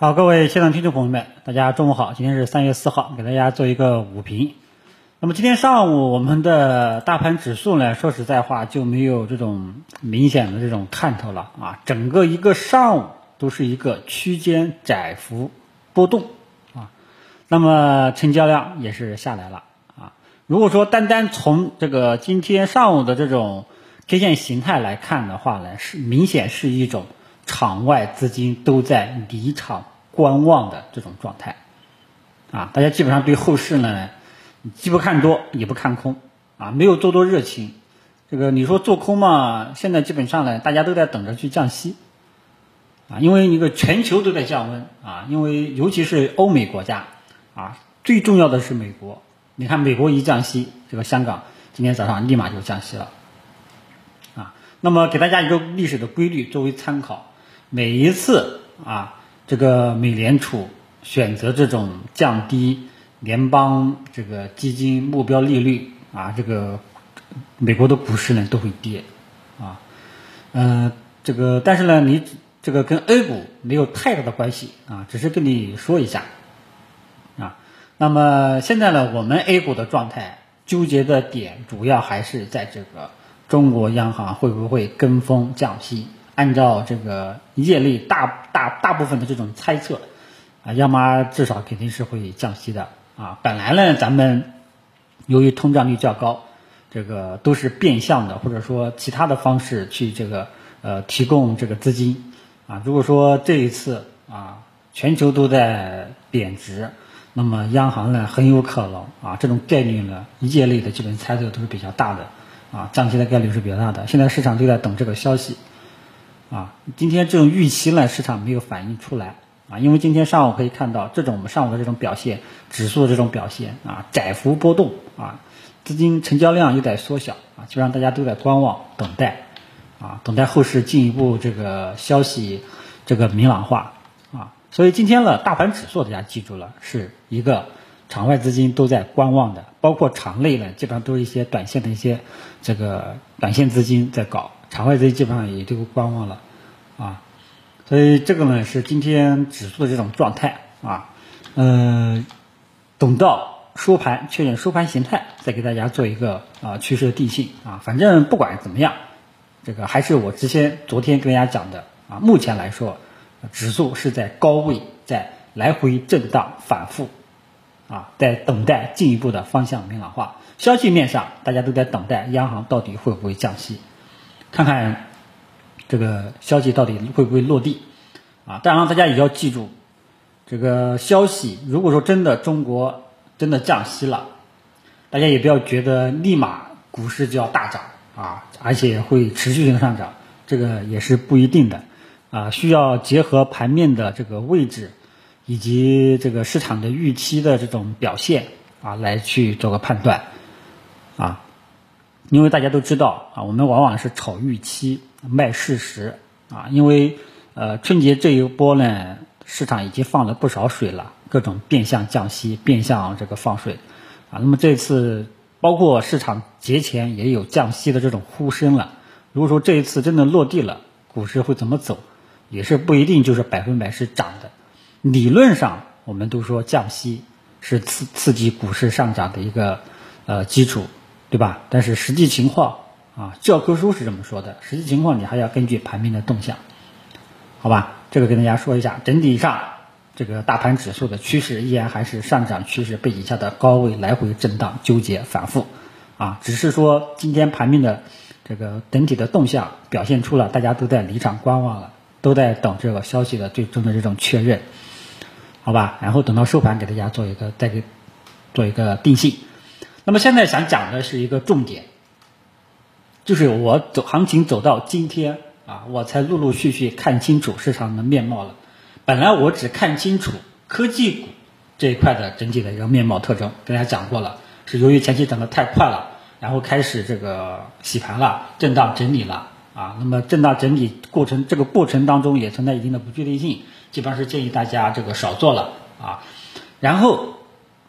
好，各位现场听众朋友们，大家中午好。今天是三月四号，给大家做一个午评。那么今天上午我们的大盘指数呢，说实在话就没有这种明显的这种看头了啊，整个一个上午都是一个区间窄幅波动啊。那么成交量也是下来了啊。如果说单单从这个今天上午的这种 K 线形态来看的话呢，是明显是一种场外资金都在离场观望的这种状态啊。大家基本上对后市呢。既不看多也不看空啊，没有做多热情。这个你说做空嘛？现在基本上呢，大家都在等着去降息啊，因为一个全球都在降温啊，因为尤其是欧美国家啊，最重要的是美国。你看美国一降息，这个香港今天早上立马就降息了啊。那么给大家一个历史的规律作为参考，每一次啊，这个美联储选择这种降低。联邦这个基金目标利率啊，这个美国的股市呢都会跌啊，嗯，这个但是呢，你这个跟 A 股没有太大的关系啊，只是跟你说一下啊。那么现在呢，我们 A 股的状态纠结的点主要还是在这个中国央行会不会跟风降息？按照这个业内大大大部分的这种猜测啊，央妈至少肯定是会降息的。啊，本来呢，咱们由于通胀率较高，这个都是变相的，或者说其他的方式去这个呃提供这个资金啊。如果说这一次啊全球都在贬值，那么央行呢很有可能啊这种概率呢，业内的基本猜测都是比较大的啊，降息的概率是比较大的。现在市场都在等这个消息啊，今天这种预期呢，市场没有反映出来。啊，因为今天上午可以看到这种我们上午的这种表现，指数的这种表现啊，窄幅波动啊，资金成交量又在缩小啊，就让大家都在观望等待啊，等待后市进一步这个消息这个明朗化啊，所以今天呢，大盘指数大家记住了，是一个场外资金都在观望的，包括场内呢，基本上都是一些短线的一些这个短线资金在搞，场外资金基本上也都观望了啊。所以这个呢是今天指数的这种状态啊，嗯，等到收盘确认收盘形态，再给大家做一个啊趋势的定性啊。反正不管怎么样，这个还是我之前昨天跟大家讲的啊。目前来说，指数是在高位在来回震荡反复啊，在等待进一步的方向明朗化。消息面上，大家都在等待央行到底会不会降息，看看。这个消息到底会不会落地啊？当然，大家也要记住，这个消息如果说真的中国真的降息了，大家也不要觉得立马股市就要大涨啊，而且会持续性上涨，这个也是不一定的啊，需要结合盘面的这个位置以及这个市场的预期的这种表现啊，来去做个判断。因为大家都知道啊，我们往往是炒预期卖事实啊。因为呃春节这一波呢，市场已经放了不少水了，各种变相降息、变相这个放水啊。那么这次包括市场节前也有降息的这种呼声了。如果说这一次真的落地了，股市会怎么走，也是不一定就是百分百是涨的。理论上我们都说降息是刺刺激股市上涨的一个呃基础。对吧？但是实际情况啊，教科书是这么说的。实际情况你还要根据盘面的动向，好吧？这个跟大家说一下，整体上这个大盘指数的趋势依然还是上涨趋势背景下的高位来回震荡纠结反复啊，只是说今天盘面的这个整体的动向表现出了大家都在离场观望了，都在等这个消息的最终的这种确认，好吧？然后等到收盘给大家做一个再给做一个定性。那么现在想讲的是一个重点，就是我走行情走到今天啊，我才陆陆续续看清楚市场的面貌了。本来我只看清楚科技股这一块的整体的一个面貌特征，跟大家讲过了，是由于前期涨得太快了，然后开始这个洗盘了，震荡整理了啊。那么震荡整理过程这个过程当中也存在一定的不确定性，基本上是建议大家这个少做了啊。然后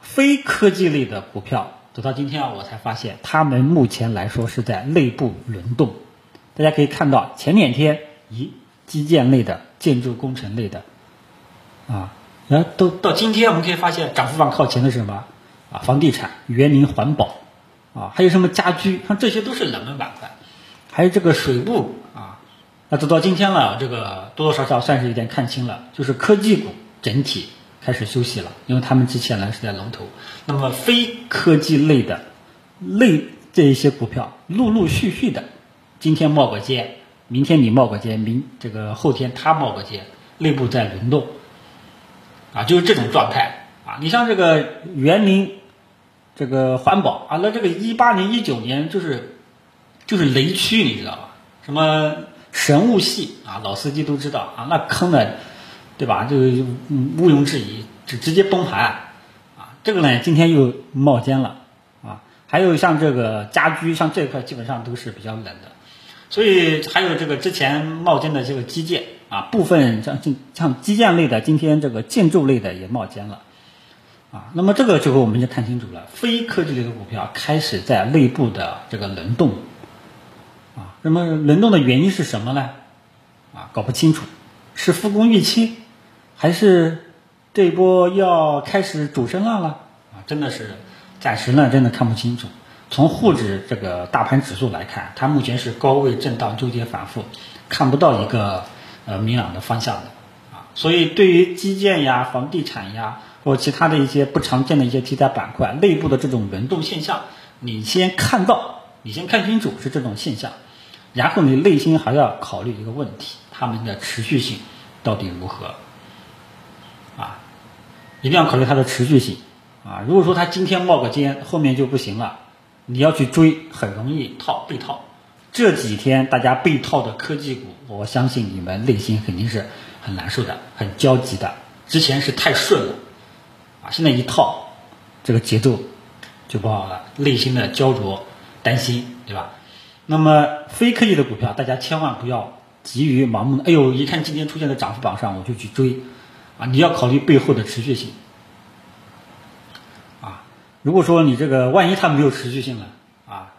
非科技类的股票。走到今天啊，我才发现他们目前来说是在内部轮动。大家可以看到前两天，咦，基建类的、建筑工程类的，啊，然后都到今天我们可以发现涨幅榜靠前的是什么啊？房地产、园林、环保啊，还有什么家居，像这些都是冷门板块，还有这个水务啊，那走到今天了，这个多多少少算是有点看清了，就是科技股整体开始休息了，因为他们之前呢是在龙头，那么非科技类的类这一些股票陆陆续续的，今天冒个尖。明天你冒个尖，明这个后天他冒个尖，内部在轮动，啊，就是这种状态啊。你像这个园林，这个环保啊，那这个一八年、一九年就是就是雷区，你知道吧？什么神物系啊，老司机都知道啊，那坑的，对吧？就毋庸置疑，直直接崩盘啊。这个呢，今天又冒尖了啊。还有像这个家居，像这一块基本上都是比较冷的。所以还有这个之前冒尖的这个基建啊，部分像像基建类的，今天这个建筑类的也冒尖了，啊，那么这个时候我们就看清楚了，非科技类的股票开始在内部的这个轮动，啊，那么轮动的原因是什么呢？啊，搞不清楚，是复工预期，还是这一波要开始主升浪了？啊，真的是暂时呢，真的看不清楚。从沪指这个大盘指数来看，它目前是高位震荡、纠结反复，看不到一个呃明朗的方向的啊。所以对于基建呀、房地产呀，或其他的一些不常见的一些题材板块，内部的这种轮动现象，你先看到，你先看清楚是这种现象，然后你内心还要考虑一个问题：它们的持续性到底如何？一定要考虑它的持续性啊。如果说它今天冒个尖，后面就不行了。你要去追，很容易套被套。这几天大家被套的科技股，我相信你们内心肯定是很难受的，很焦急的。之前是太顺了，啊，现在一套，这个节奏就不好了，内心的焦灼、担心，对吧？那么非科技的股票，大家千万不要急于盲目的，哎呦，一看今天出现在涨幅榜上，我就去追，啊，你要考虑背后的持续性。啊如果说你这个万一它没有持续性了啊，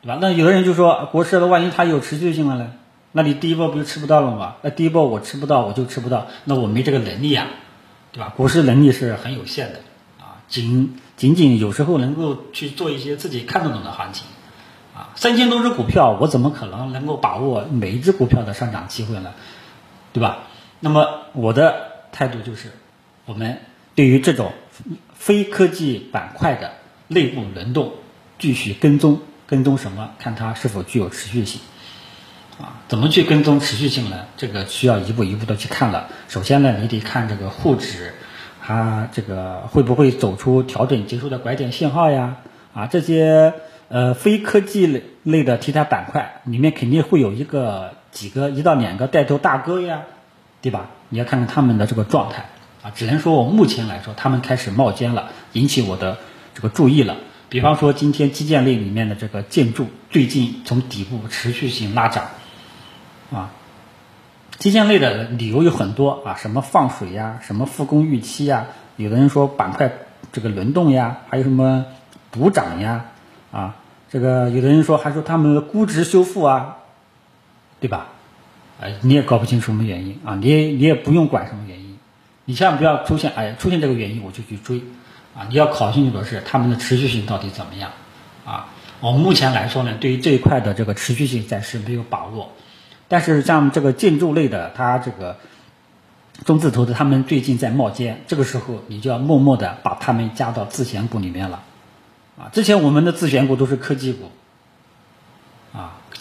对吧？那有的人就说国师的万一它有持续性了呢？那你第一波不就吃不到了吗？那第一波我吃不到，我就吃不到，那我没这个能力啊，对吧？国师能力是很有限的啊，仅仅仅有时候能够去做一些自己看得懂的行情啊，三千多只股票，我怎么可能能够把握每一只股票的上涨机会呢？对吧？那么我的态度就是，我们对于这种。非科技板块的内部轮动，继续跟踪，跟踪什么？看它是否具有持续性，啊，怎么去跟踪持续性呢？这个需要一步一步的去看了。首先呢，你得看这个沪指，它这个会不会走出调整结束的拐点信号呀？啊，这些呃非科技类类的题材板块里面肯定会有一个几个一到两个带头大哥呀，对吧？你要看看他们的这个状态。啊，只能说我目前来说，他们开始冒尖了，引起我的这个注意了。比方说，今天基建类里面的这个建筑，最近从底部持续性拉涨，啊，基建类的理由有很多啊，什么放水呀，什么复工预期呀，有的人说板块这个轮动呀，还有什么补涨呀，啊，这个有的人说还说他们的估值修复啊，对吧？哎，你也搞不清什么原因啊，你也你也不用管什么原因。你千万不要出现，哎，出现这个原因我就去追，啊，你要考清楚的是他们的持续性到底怎么样，啊，我目前来说呢，对于这一块的这个持续性暂时没有把握，但是像这个建筑类的，它这个中字头的，他们最近在冒尖，这个时候你就要默默的把他们加到自选股里面了，啊，之前我们的自选股都是科技股，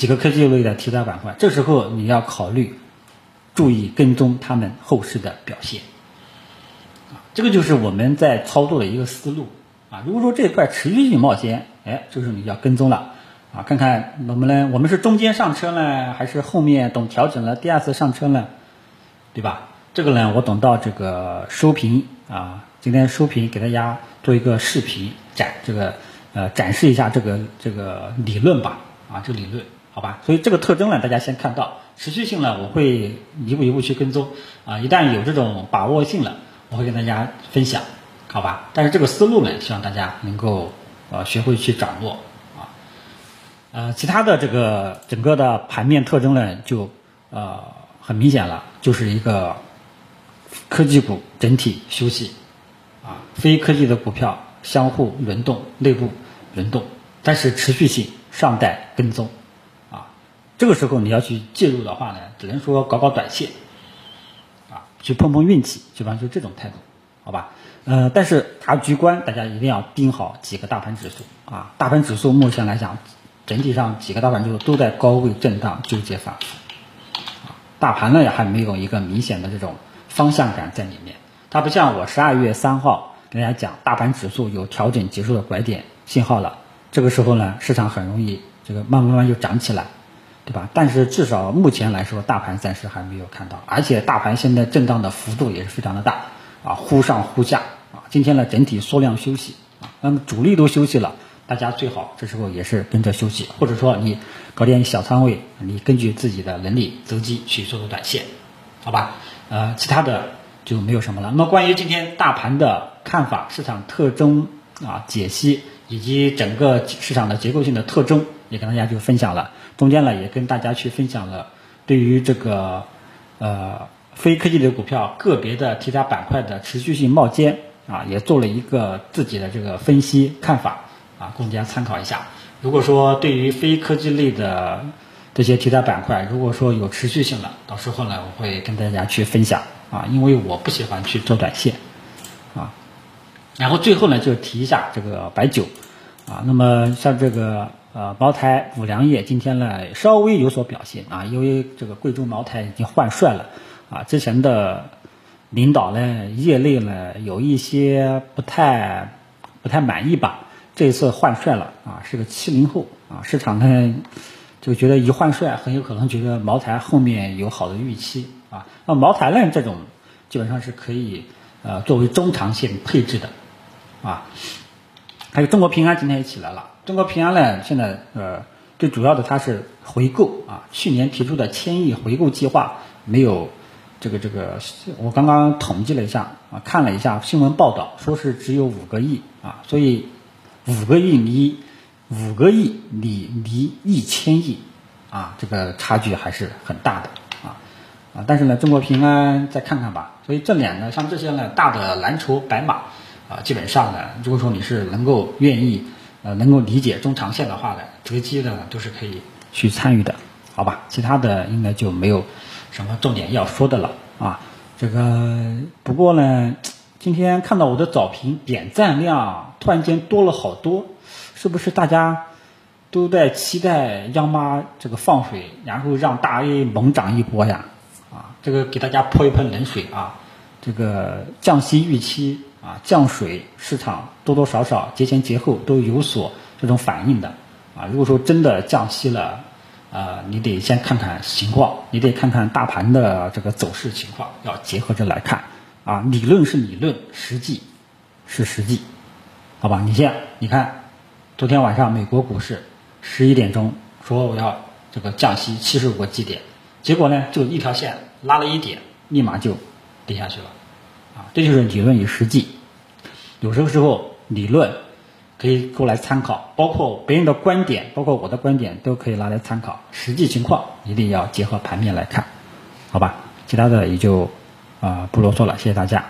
几个科技类的题材板块，这时候你要考虑，注意跟踪他们后市的表现。这个就是我们在操作的一个思路啊。如果说这一块持续性冒尖，哎，这个时候你要跟踪了啊，看看能不能，我们是中间上车呢，还是后面等调整了第二次上车呢，对吧？这个呢，我等到这个收评啊，今天收评给大家做一个视频展这个呃展示一下这个这个理论吧啊，这个理论好吧？所以这个特征呢，大家先看到持续性呢，我会一步一步去跟踪啊，一旦有这种把握性了。我会跟大家分享，好吧？但是这个思路呢，希望大家能够呃学会去掌握啊。呃，其他的这个整个的盘面特征呢，就呃很明显了，就是一个科技股整体休息，啊，非科技的股票相互轮动，内部轮动，但是持续性尚待跟踪，这个时候你要去介入的话呢，只能说搞搞短线，啊，去碰碰运气，基本上就这种态度，好吧？呃，但是大局观大家一定要盯好几个大盘指数，啊，大盘指数目前来讲，整体上几个大盘指数都在高位震荡纠结反复。大盘呢也还没有一个明显的这种方向感在里面，它不像我十二月三号跟大家讲，大盘指数有调整结束的拐点信号了，这个时候呢，市场很容易这个慢慢慢就涨起来，对吧？但是至少目前来说，大盘暂时还没有看到，而且大盘现在震荡的幅度也是非常的大，啊，忽上忽下，啊，今天呢整体缩量休息，啊，那么主力都休息了。大家最好这时候也是跟着休息，或者说你搞点小仓位，你根据自己的能力择机去做做短线，好吧？呃，其他的就没有什么了。那么关于今天大盘的看法、市场特征啊解析，以及整个市场的结构性的特征，也跟大家就分享了。中间呢也跟大家去分享了对于这个呃非科技类股票个别的题材板块的持续性冒尖啊，也做了一个自己的这个分析看法。啊，供大家参考一下。如果说对于非科技类的这些题材板块，如果说有持续性的，到时候呢，我会跟大家去分享啊。因为我不喜欢去做短线啊。然后最后呢，就提一下这个白酒啊。那么像这个呃茅台、五粮液今天呢稍微有所表现啊，因为这个贵州茅台已经换帅了啊。之前的领导呢，业内呢有一些不太不太满意吧。这次换帅了啊，是个七零后啊，市场呢就觉得一换帅，很有可能觉得茅台后面有好的预期啊。那茅台呢这种基本上是可以呃作为中长线配置的啊。还有中国平安今天也起来了，中国平安呢现在呃最主要的它是回购啊，去年提出的千亿回购计划没有这个这个，我刚刚统计了一下啊，看了一下新闻报道，说是只有五个亿啊，所以。五个亿离五个亿离离一千亿啊，这个差距还是很大的啊啊！但是呢，中国平安再看看吧。所以这两个像这些呢大的蓝筹白马啊，基本上呢，如果说你是能够愿意呃能够理解中长线的话呢，择机的都是可以去参与的，好吧？其他的应该就没有什么重点要说的了啊。这个不过呢。今天看到我的早评点赞量突然间多了好多，是不是大家都在期待央妈这个放水，然后让大 A 猛涨一波呀？啊，这个给大家泼一盆冷水啊！这个降息预期啊，降水市场多多少少节前节后都有所这种反应的啊。如果说真的降息了，啊，你得先看看情况，你得看看大盘的这个走势情况，要结合着来看。啊，理论是理论，实际是实际，好吧？你先，你看，昨天晚上美国股市十一点钟说我要这个降息七十五个基点，结果呢就一条线拉了一点，立马就跌下去了，啊，这就是理论与实际。有时候时候理论可以过来参考，包括别人的观点，包括我的观点都可以拿来参考，实际情况一定要结合盘面来看，好吧？其他的也就。啊，不啰嗦了，谢谢大家。